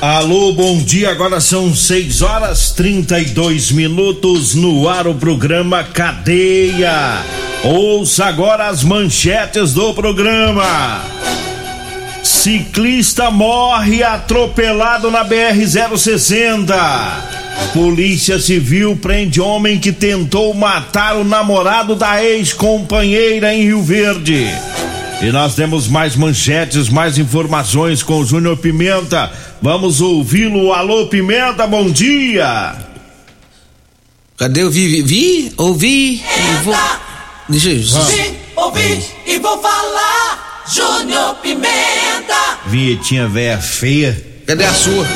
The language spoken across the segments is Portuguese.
Alô, bom dia. Agora são 6 horas 32 minutos no ar o programa Cadeia. Ouça agora as manchetes do programa. Ciclista morre atropelado na BR-060. Polícia Civil prende homem que tentou matar o namorado da ex-companheira em Rio Verde. E nós temos mais manchetes, mais informações com o Júnior Pimenta. Vamos ouvi-lo. Alô, Pimenta, bom dia. Cadê o vi? Vi? Ouvi? E vou... Deixa eu... Vi, ouvi e vou falar. Júnior Pimenta. Vinhetinha véia feia. Cadê a sua?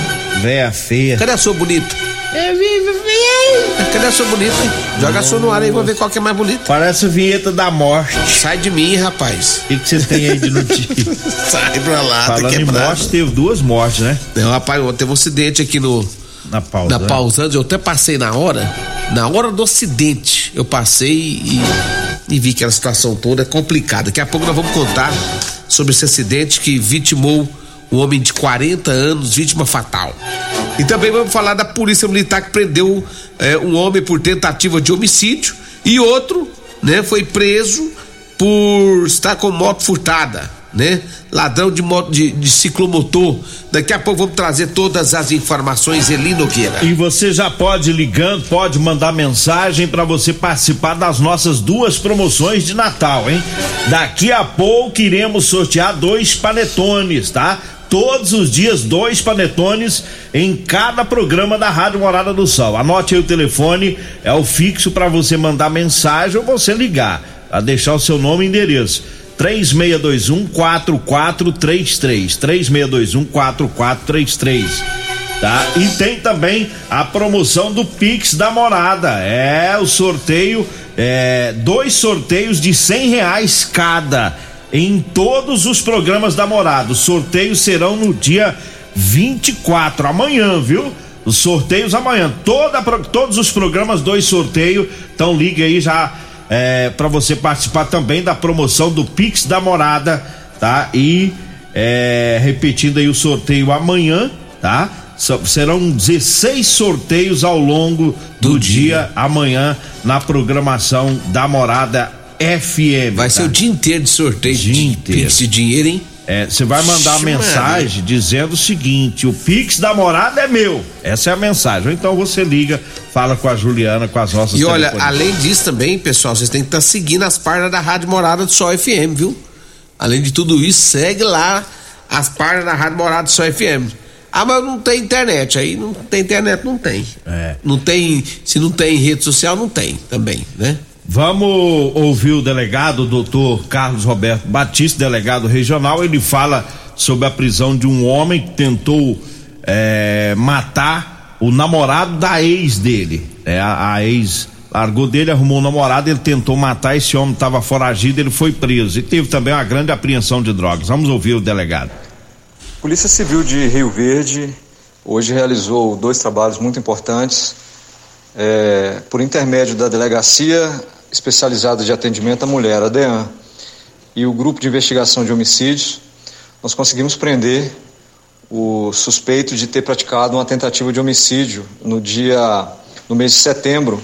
Véia feia. Cadê a sua bonita? É, vi, vi. Cadê a sua bonita? Joga a sua no ar aí, vou ver qual que é mais bonita. Parece a vinheta da morte. Sai de mim, rapaz. O que que você tem aí de notícia? Sai pra lá, tá Falando em quebrado. morte, teve duas mortes, né? Não, rapaz, teve um acidente aqui no, Na pausa. na né? pausando, eu até passei na hora, na hora do acidente, eu passei e, e vi que a situação toda é complicada. Daqui a pouco nós vamos contar sobre esse acidente que vitimou um homem de 40 anos, vítima fatal. E também vamos falar da polícia militar que prendeu eh, um homem por tentativa de homicídio e outro, né, foi preso por estar com moto furtada, né? Ladrão de moto de, de ciclomotor. Daqui a pouco vamos trazer todas as informações, Eli Nogueira. E você já pode ligando, pode mandar mensagem para você participar das nossas duas promoções de Natal, hein? Daqui a pouco iremos sortear dois panetones, tá? Todos os dias, dois panetones em cada programa da Rádio Morada do Sol. Anote aí o telefone, é o fixo para você mandar mensagem ou você ligar, a deixar o seu nome e endereço. 3621 4433 3621 4433 tá? E tem também a promoção do Pix da Morada. É o sorteio, é, dois sorteios de cem reais cada em todos os programas da Morada. Os sorteios serão no dia 24, amanhã, viu? Os sorteios amanhã. Toda, todos os programas, dois sorteios. Então ligue aí já é, para você participar também da promoção do Pix da Morada, tá? E é, repetindo aí o sorteio amanhã, tá? Serão 16 sorteios ao longo do, dia. amanhã na programação da Morada FM. Vai tá? ser o dia inteiro de sorteio Dia de inteiro. Pix de dinheiro, hein? É, você vai mandar uma mensagem dizendo o seguinte: o Pix da morada é meu. Essa é a mensagem. Ou então você liga, fala com a Juliana, com as nossas E olha, além disso também, pessoal, vocês têm que estar seguindo as páginas da Rádio Morada do Sol FM, viu? Além de tudo isso, segue lá as páginas da Rádio Morada do Sol FM. Ah, mas não tem internet. Aí não tem internet, não tem. É. Não tem. Se não tem rede social, não tem também, né? Vamos ouvir o delegado, o doutor Carlos Roberto Batista, delegado regional. Ele fala sobre a prisão de um homem que tentou é, matar o namorado da ex dele. É, a, a ex largou dele, arrumou um namorado, ele tentou matar. Esse homem estava foragido, ele foi preso. E teve também uma grande apreensão de drogas. Vamos ouvir o delegado. Polícia Civil de Rio Verde hoje realizou dois trabalhos muito importantes. É, por intermédio da Delegacia Especializada de Atendimento à Mulher, a DEAN, e o Grupo de Investigação de Homicídios, nós conseguimos prender o suspeito de ter praticado uma tentativa de homicídio no dia, no mês de setembro,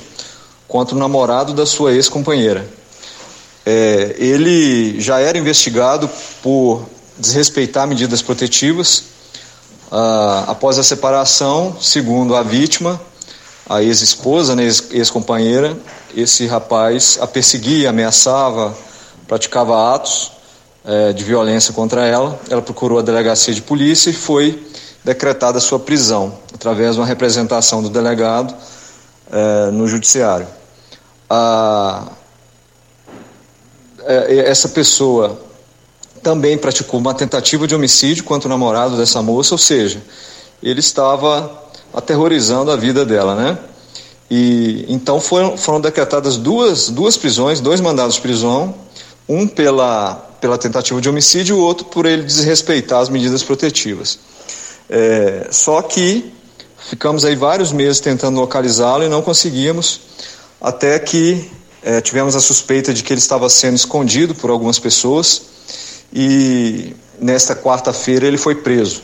contra o namorado da sua ex-companheira. É, ele já era investigado por desrespeitar medidas protetivas Ah, após a separação, segundo a vítima, a ex-esposa, né, ex-companheira, esse rapaz a perseguia, ameaçava, praticava atos eh, de violência contra ela. Ela procurou a delegacia de polícia e foi decretada sua prisão, através de uma representação do delegado eh, no judiciário. A, eh, essa pessoa também praticou uma tentativa de homicídio contra o namorado dessa moça, ou seja, ele estava aterrorizando a vida dela, né? E então foram, foram decretadas duas, duas prisões, dois mandados de prisão, um pela, pela tentativa de homicídio e o outro por ele desrespeitar as medidas protetivas. É, só que ficamos aí vários meses tentando localizá-lo e não conseguimos, até que é, tivemos a suspeita de que ele estava sendo escondido por algumas pessoas e nesta quarta-feira ele foi preso.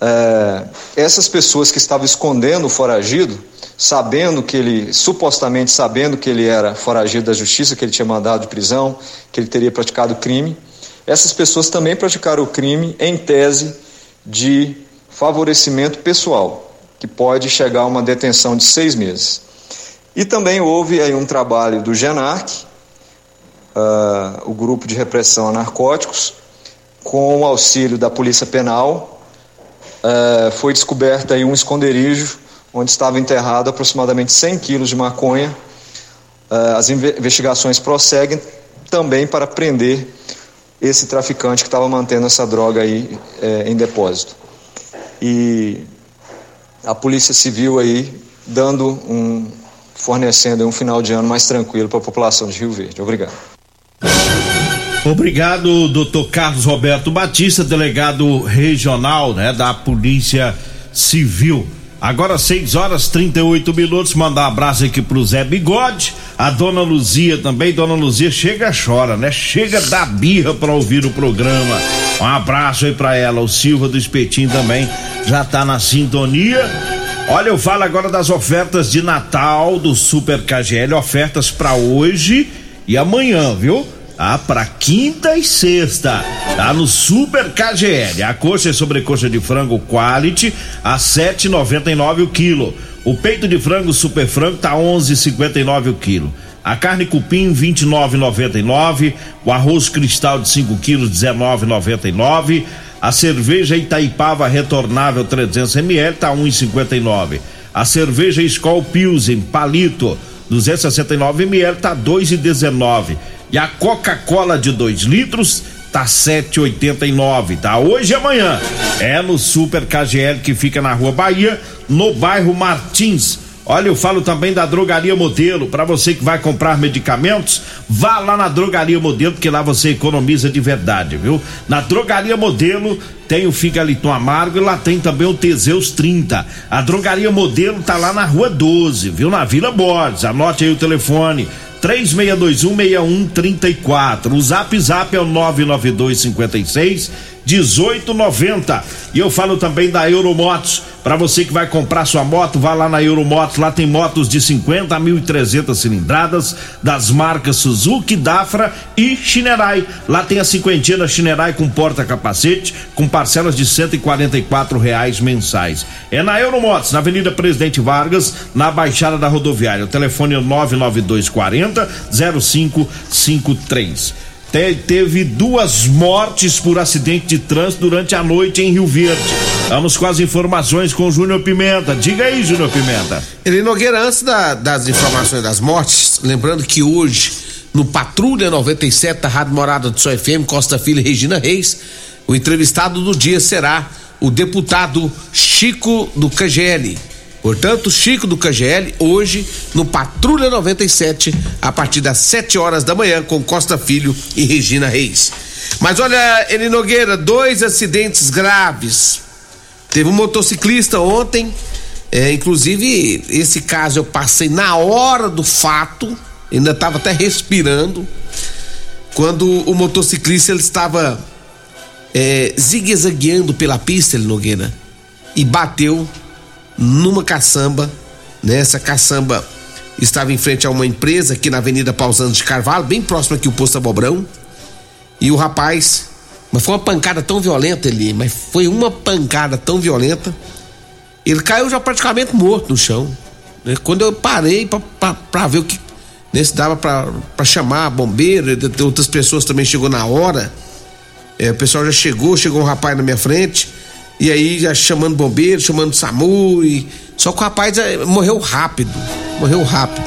É, essas pessoas que estavam escondendo o foragido, sabendo que ele, supostamente sabendo que ele era foragido da justiça, que ele tinha mandado de prisão, que ele teria praticado crime, essas pessoas também praticaram o crime em tese de favorecimento pessoal, que pode chegar a uma detenção de seis meses. E também houve aí um trabalho do GENARC, uh, o grupo de repressão a narcóticos, com o auxílio da Polícia Penal, é, foi descoberto aí um esconderijo onde estava enterrado aproximadamente 100 quilos de maconha. É, as investigações prosseguem também para prender esse traficante que estava mantendo essa droga aí é, em depósito. E a Polícia Civil aí dando um fornecendo um final de ano mais tranquilo para a população de Rio Verde. Obrigado. Obrigado, doutor Carlos Roberto Batista, delegado regional né, da Polícia Civil. Agora 6 horas 38 minutos, mandar um abraço aqui pro Zé Bigode, a dona Luzia também, dona Luzia chega chora, né? Chega da birra para ouvir o programa. Um abraço aí para ela, o Silva do Espetinho também já tá na sintonia. Olha, eu falo agora das ofertas de Natal do Super KGL, ofertas para hoje e amanhã, viu? Ah, para quinta e sexta, tá no Super KGL. A coxa e sobrecoxa de frango quality a 7,99 o quilo. O peito de frango super frango tá 11,59 o quilo. A carne cupim 29,99, o arroz cristal de 5 quilos 19,99, a cerveja Itaipava retornável 300 ml tá 1,59. A cerveja Skol Pilsen palito 269 ml tá 2,19 e a Coca-Cola de 2 litros tá 7,89, tá? Hoje e amanhã. É no Super KGL que fica na Rua Bahia, no bairro Martins. Olha, eu falo também da Drogaria Modelo. Para você que vai comprar medicamentos, vá lá na Drogaria Modelo, porque lá você economiza de verdade, viu? Na Drogaria Modelo tem o Figaliton Amargo e lá tem também o Teseus 30. A Drogaria Modelo tá lá na Rua 12, viu? Na Vila Borges. Anote aí o telefone 36216134. O Zap Zap é o 99256 1890. E eu falo também da Euromotos. Para você que vai comprar sua moto, vá lá na Euromotos. Lá tem motos de 50 a 1.300 cilindradas das marcas Suzuki, Dafra e Shinerai. Lá tem a cinquentina Shinerai com porta-capacete, com parcelas de 144 reais mensais. É na Euromotos, na Avenida Presidente Vargas, na Baixada da Rodoviária. O telefone é 99240 0553 teve duas mortes por acidente de trânsito durante a noite em Rio Verde. Vamos com as informações com o Júnior Pimenta. Diga aí, Júnior Pimenta. Ele Nogueira, antes da, das informações das mortes, lembrando que hoje, no Patrulha 97 da Rádio Morada do Sol FM, Costa Filho e Regina Reis, o entrevistado do dia será o deputado Chico do KGL. Portanto, Chico do KGL, hoje no Patrulha 97, a partir das 7 horas da manhã, com Costa Filho e Regina Reis. Mas olha, Eli Nogueira, dois acidentes graves. Teve um motociclista ontem, é, inclusive esse caso eu passei na hora do fato, ainda estava até respirando, quando o motociclista ele estava é, zigue-zagueando pela pista, Eli Nogueira, e bateu numa caçamba, né? Essa caçamba estava em frente a uma empresa aqui na Avenida Pausando de Carvalho, bem próximo aqui o posto Abobrão. E o rapaz Mas foi uma pancada tão violenta ali, mas foi uma pancada tão violenta. Ele caiu já praticamente morto no chão. Né? Quando eu parei para ver o que né, se dava para chamar bombeiro, outras pessoas também chegou na hora. É, o pessoal já chegou, chegou um rapaz na minha frente, e aí já chamando bombeiro, chamando SAMU, e... só que o rapaz é, morreu rápido, morreu rápido.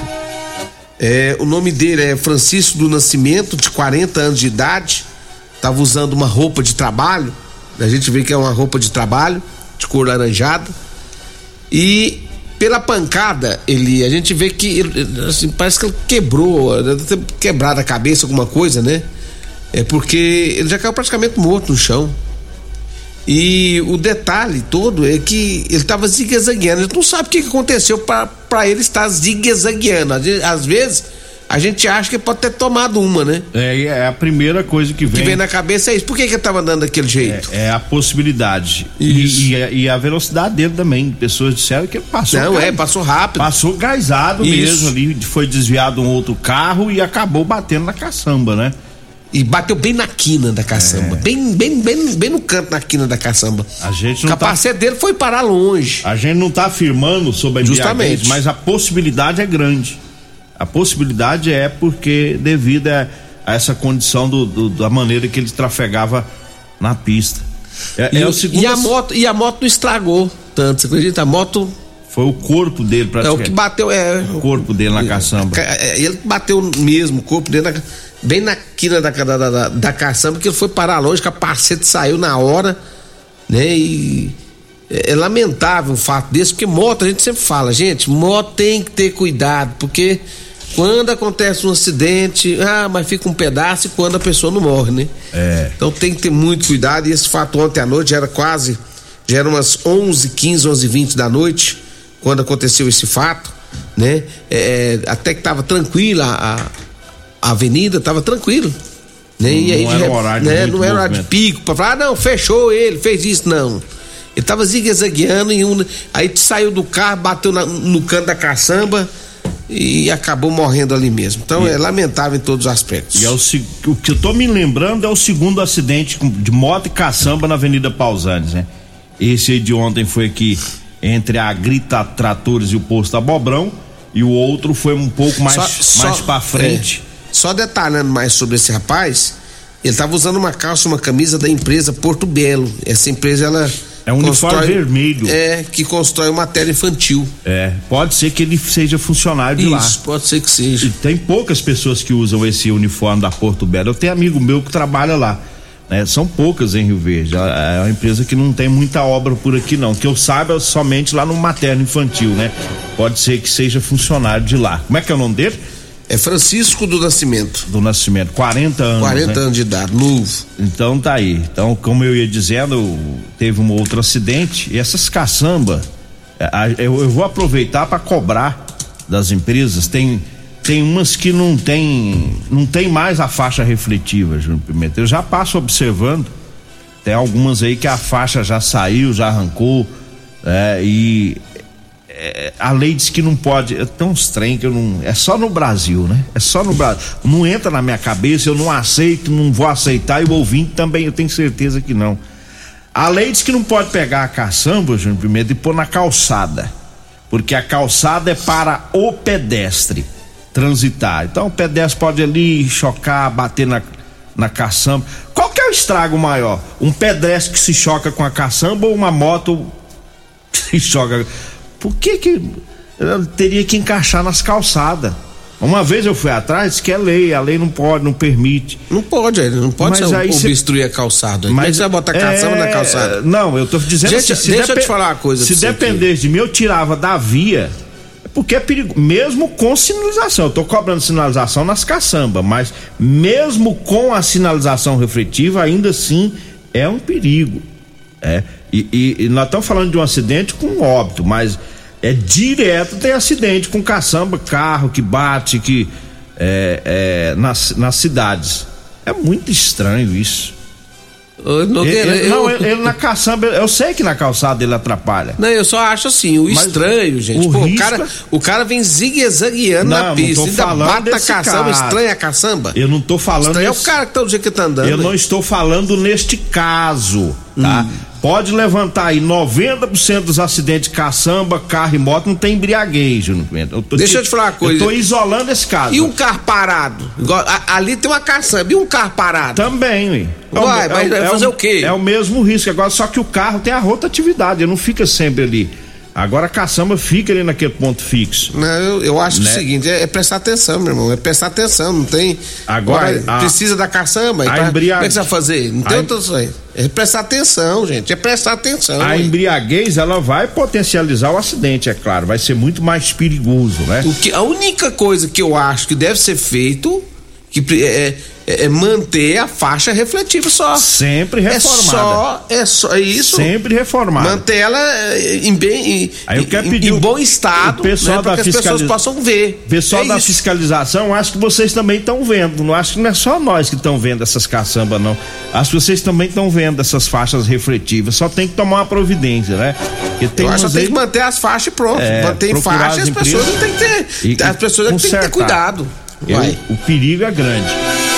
É, o nome dele é Francisco do Nascimento, de 40 anos de idade, estava usando uma roupa de trabalho, a gente vê que é uma roupa de trabalho, de cor laranjada, e pela pancada, ele, a gente vê que assim, parece que ele quebrou, deve ter quebrado a cabeça, alguma coisa, né? É porque ele já caiu praticamente morto no chão. E o detalhe todo é que ele estava zigue-zagueando. A gente não sabe o que aconteceu para ele estar zigue-zagueando. Às vezes a gente acha que pode ter tomado uma, né? É, é a primeira coisa que vem. Que vem na cabeça é isso. Por que, que ele tava andando daquele jeito? É, é a possibilidade. E, e, e, a velocidade dele também. Pessoas disseram que ele passou. Não, é, passou rápido. Passou gaisado mesmo ali. Foi desviado um outro carro e acabou batendo na caçamba, né? E bateu bem na quina da caçamba. É. Bem, bem, bem, bem no canto da quina da caçamba. A gente não o capacete tá... dele foi parar longe. A gente não tá afirmando sobre a Justamente. mas a possibilidade é grande. A possibilidade é porque devido a, a essa condição do, do, da maneira que ele trafegava na pista. É, e, é o segundo... e, a moto, e a moto não estragou tanto, você acredita? A moto foi o corpo dele praticamente. É o que bateu, é. O corpo dele na caçamba. É, ele bateu mesmo, o corpo dele na, bem na quina da, da, da, da caçamba, porque ele foi parar longe, que a parcete saiu na hora, né? E é, é, lamentável um fato desse, porque moto, a gente sempre fala, gente, moto tem que ter cuidado, porque quando acontece um acidente, ah, mas fica um pedaço e quando a pessoa não morre, né? É. Então tem que ter muito cuidado, e esse fato ontem à noite era quase, já eram umas 11, 15, 11 20 da noite, quando aconteceu esse fato, né? É, é até que tava tranquila a, a avenida, tava tranquilo. Né? Não, e aí, não era horário né? Não era horário de pico, pra falar, ah, não, fechou ele, fez isso, não. Ele tava zigue-zagueando e um, aí saiu do carro, bateu na, no canto da caçamba e acabou morrendo ali mesmo. Então e, é lamentável em todos os aspectos. E é o, o que eu tô me lembrando é o segundo acidente de moto e caçamba na Avenida Pausanes, né? Esse aí de ontem foi aqui entre a Grita Tratores e o Posto Abobrão e o outro foi um pouco mais, só, mais para frente. É, só detalhando mais sobre esse rapaz, ele estava usando uma calça, uma camisa da empresa Porto Belo. Essa empresa ela é um constrói, uniforme vermelho. É, que constrói matéria infantil. É, pode ser que ele seja funcionário de Isso, lá. Isso, pode ser que seja. E tem poucas pessoas que usam esse uniforme da Porto Belo. Eu tenho amigo meu que trabalha lá. Né? São poucas em Rio Verde. É uma empresa que não tem muita obra por aqui não. Que eu saiba somente lá no materno infantil, né? Pode ser que seja funcionário de lá. Como é que é o nome dele? É Francisco do Nascimento. Do Nascimento, 40 anos. 40 né? anos de idade, novo. Então tá aí. Então, como eu ia dizendo, teve um outro acidente e essas caçamba, é, eu, eu vou aproveitar para cobrar das empresas. Tem tem umas que não tem não tem mais a faixa refletiva, Júnior Pimenta. Eu já passo observando. Tem algumas aí que a faixa já saiu, já arrancou, é, e é, a lei diz que não pode. É tão estranho que eu não. É só no Brasil, né? É só no Brasil. Não entra na minha cabeça, eu não aceito, não vou aceitar, e o ouvinte também, eu tenho certeza que não. A lei diz que não pode pegar a caçamba, Júnior Pimenta, e pôr na calçada. Porque a calçada é para o pedestre transitar. Então o pedestre pode ali chocar, bater na, na caçamba. Qual que é o estrago maior? Um pedestre que se choca com a caçamba ou uma moto que se choca? Por que que teria que encaixar nas calçadas? Uma vez eu fui atrás, disse que é lei, a lei não pode, não permite. Não pode, não pode mas aí obstruir cê... a calçada. Mas você vai botar caçamba é... na calçada? Não, eu tô dizendo deixa, assim, deixa dep... eu te falar uma coisa. Se dependesse de mim, eu tirava da via porque é perigo, mesmo com sinalização. Eu tô cobrando sinalização nas caçambas, mas mesmo com a sinalização refletiva, ainda assim é um perigo. É, e, e, e nós estamos falando de um acidente com óbito, mas é direto tem acidente com caçamba, carro que bate, que é, é, nas, nas cidades. É muito estranho isso. Nogueira, ele, eu... Não, ele, ele, na caçamba, eu sei que na calçada ele atrapalha. Não, eu só acho assim, o Mas estranho, gente. O, Pô, risco... o, cara, o cara vem zigue-zagueando na pista, ainda bata a caçamba, cara. estranha a caçamba. Eu não tô falando. Estranho desse... é o cara que tá do jeito que tá andando. Eu não estou falando neste caso, tá? Hum. Pode levantar aí 90% dos acidentes de caçamba, carro e moto não tem embriaguez, Júnior eu Deixa te, eu te falar uma coisa. Eu tô isolando esse caso. E um carro parado? ali tem uma caçamba. E um carro parado? Também, ué. É Uai, é, mas vai fazer o, o quê? É o mesmo risco. Agora, só que o carro tem a rotatividade, ele não fica sempre ali. Agora a caçamba fica ali naquele ponto fixo. Não, eu, eu acho né? o seguinte, é, é, prestar atenção, meu irmão, é prestar atenção, não tem... Agora... a, precisa da caçamba, a pra, embriaguez... como é que você vai fazer? Não tem a, outra... É prestar atenção, gente, é prestar atenção. A embriaguez, ela vai potencializar o acidente, é claro, vai ser muito mais perigoso, né? O que, a única coisa que eu acho que deve ser feito, que é, é, é, manter a faixa refletiva só. Sempre reformada. É só, é só é isso. Sempre reformada. Manter ela eh, em bem em, Aí eu quero pedir em, bom estado, o pessoal né, para que as pessoas possam ver. Pessoal é da isso. fiscalização, acho que vocês também estão vendo. Não acho que não é só nós que estão vendo essas caçambas não. Acho que vocês também estão vendo essas faixas refletivas. Só tem que tomar uma providência, né? Porque tem eu acho que tem que manter as faixas prontas. É, manter faixa, as, as pessoas não tem que ter. E, as pessoas têm que ter cuidado. Eu, o perigo é grande.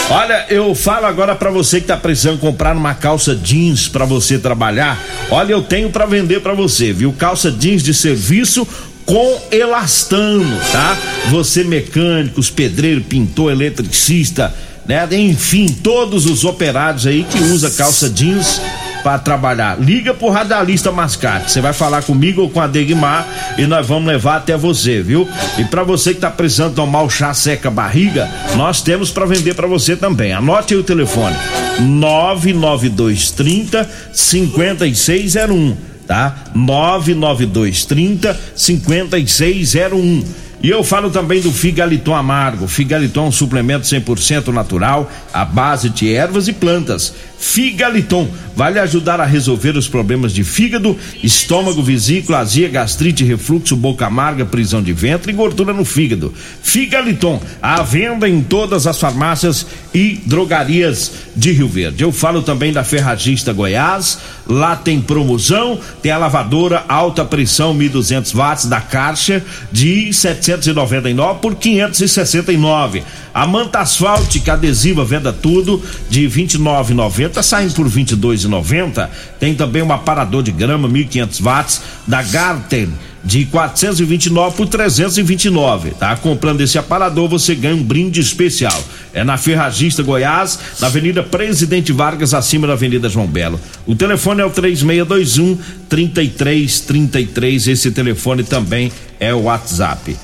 Olha, eu falo agora para você que tá precisando comprar uma calça jeans para você trabalhar. Olha, eu tenho para vender para você, viu? Calça jeans de serviço com elastano, tá? Você mecânicos, pedreiro, pintor, eletricista, né? Enfim, todos os operários aí que usa calça jeans para trabalhar. Liga pro radialista Mascate. Você vai falar comigo ou com a Degmar e nós vamos levar até você, viu? E para você que tá precisando tomar o chá seca barriga, nós temos para vender para você também. Anote aí o telefone: 99230 5601, tá? 99230 5601 e eu falo também do Figaliton Amargo. Figaliton é um suplemento 100% natural, à base de ervas e plantas. Figaliton vai lhe ajudar a resolver os problemas de fígado, estômago, vesícula, azia, gastrite, refluxo, boca amarga, prisão de ventre e gordura no fígado. Figaliton, à venda em todas as farmácias e drogarias de Rio Verde. Eu falo também da Ferragista Goiás. Lá tem promoção, tem a lavadora alta pressão 1200 watts da Karcher de 799 por 569. A manta asfáltica adesiva venda tudo de 29,90 saindo por 22,90. Tem também um aparador de grama 1500 watts da Garten de 429 por 329, tá? Comprando esse aparador você ganha um brinde especial. É na Ferragista Goiás, na Avenida Presidente Vargas, acima da Avenida João Belo. O telefone é o 3621 3333. Esse telefone também é o WhatsApp.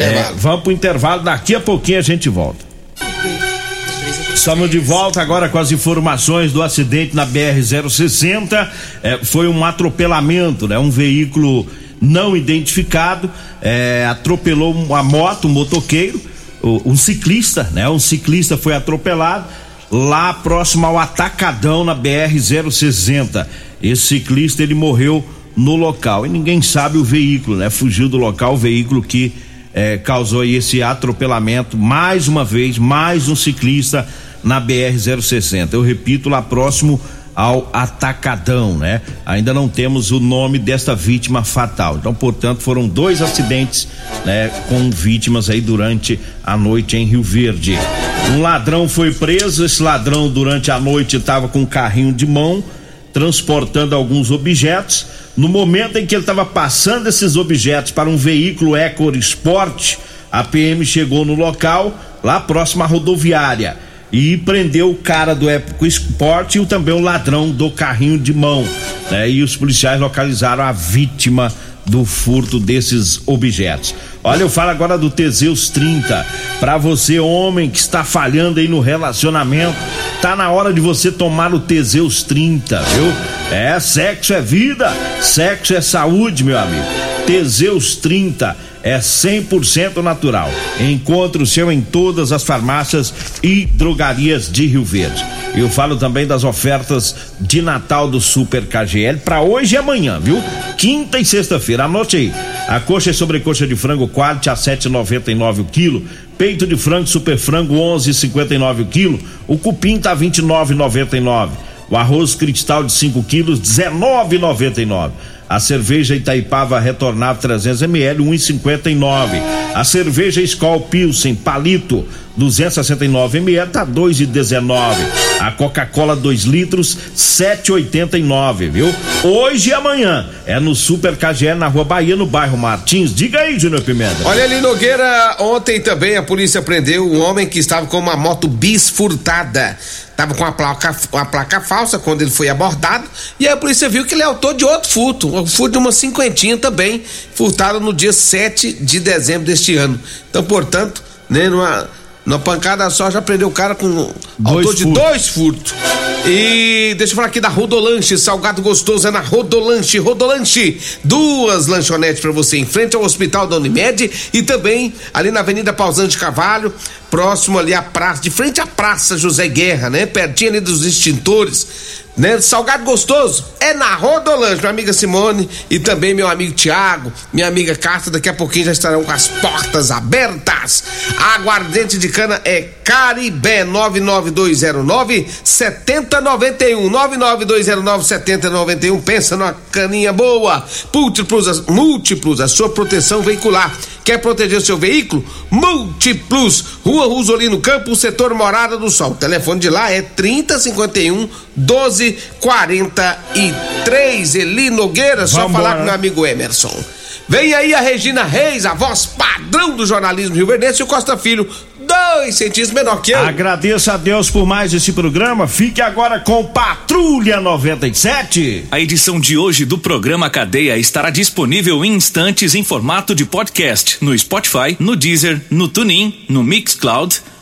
É, vamos pro intervalo, daqui a pouquinho a gente volta. Estamos de volta agora com as informações do acidente na BR-060. É, foi um atropelamento, né? Um veículo não identificado é, atropelou uma moto, um motoqueiro, um ciclista, né? Um ciclista foi atropelado lá próximo ao Atacadão na BR-060. Esse ciclista ele morreu no local e ninguém sabe o veículo, né? Fugiu do local o veículo que é, causou esse atropelamento. Mais uma vez, mais um ciclista na BR-060. Eu repito, lá próximo ao Atacadão, né? Ainda não temos o nome desta vítima fatal. Então, portanto, foram dois acidentes, né, com vítimas aí durante a noite em Rio Verde. Um ladrão foi preso, esse ladrão durante a noite estava com um carrinho de mão transportando alguns objetos. No momento em que ele estava passando esses objetos para um veículo Ecor Sport, a PM chegou no local, lá próximo à rodoviária, e prendeu o cara do Eco Sport e também o ladrão do carrinho de mão. Né? E os policiais localizaram a vítima do furto desses objetos. Olha, eu falo agora do Teseus 30. Para você, homem que está falhando aí no relacionamento, tá na hora de você tomar o Teseus 30, viu? É, sexo é vida, sexo é saúde, meu amigo. Teseus 30 é 100% natural. Encontre o seu em todas as farmácias e drogarias de Rio Verde. Eu falo também das ofertas de Natal do Super KGL para hoje e amanhã, viu? Quinta e sexta-feira. Anote aí. A coxa e sobrecoxa de frango quality a 7,99 o quilo. Peito de frango super frango 11,59 o quilo. O cupim tá 29,99. O arroz cristal de 5 quilos, 19,99. A cerveja Itaipava Retornado 300 ml 1,59. A cerveja Skol Pilsen Palito 269 ml tá 2,19. A Coca-Cola 2 litros 7,89, viu? Hoje e amanhã é no Super KGL na Rua Bahia, no bairro Martins. Diga aí, Júnior Pimenta. Olha ali, Nogueira, ontem também a polícia prendeu um homem que estava com uma moto bis furtada. Tava com a placa, placa falsa quando ele foi abordado. E aí a polícia viu que ele é autor de outro furto. Um furto de uma cinquentinha também, furtado no dia 7 de dezembro deste ano. Então, portanto, né, numa numa pancada só já prendeu o cara com dois autor de furtos. dois furtos. E deixa eu falar aqui da Rodolanche, salgado gostoso é na Rodolanche, Rodolanche, duas lanchonetes para você em frente ao Hospital da Unimed e também ali na Avenida Pausante Cavalho, próximo ali à praça, de frente à Praça José Guerra, né? Pertinho ali dos extintores né? Salgado gostoso é na Rodolange, minha amiga Simone e também meu amigo Tiago, minha amiga Cássia, daqui a pouquinho já estarão com as portas abertas. Aguardente de cana é Caribé 99209 7091 99209 7091. Pensa numa caninha boa. Múltiplos, múltiplos, a sua proteção veicular. Quer proteger seu veículo? Múltiplos, Rua Rosolino Campo, setor Morada do Sol. O telefone de lá é 3051 1243. Eli Nogueira, só Vamos falar com meu amigo Emerson. Vem aí a Regina Reis, a voz padrão do jornalismo Rio Verde, e o Costa Filho, dois centímetros menor que eu. Agradeço a Deus por mais esse programa. Fique agora com Patrulha 97. A edição de hoje do programa Cadeia estará disponível em instantes em formato de podcast no Spotify, no Deezer, no TuneIn, no Mixcloud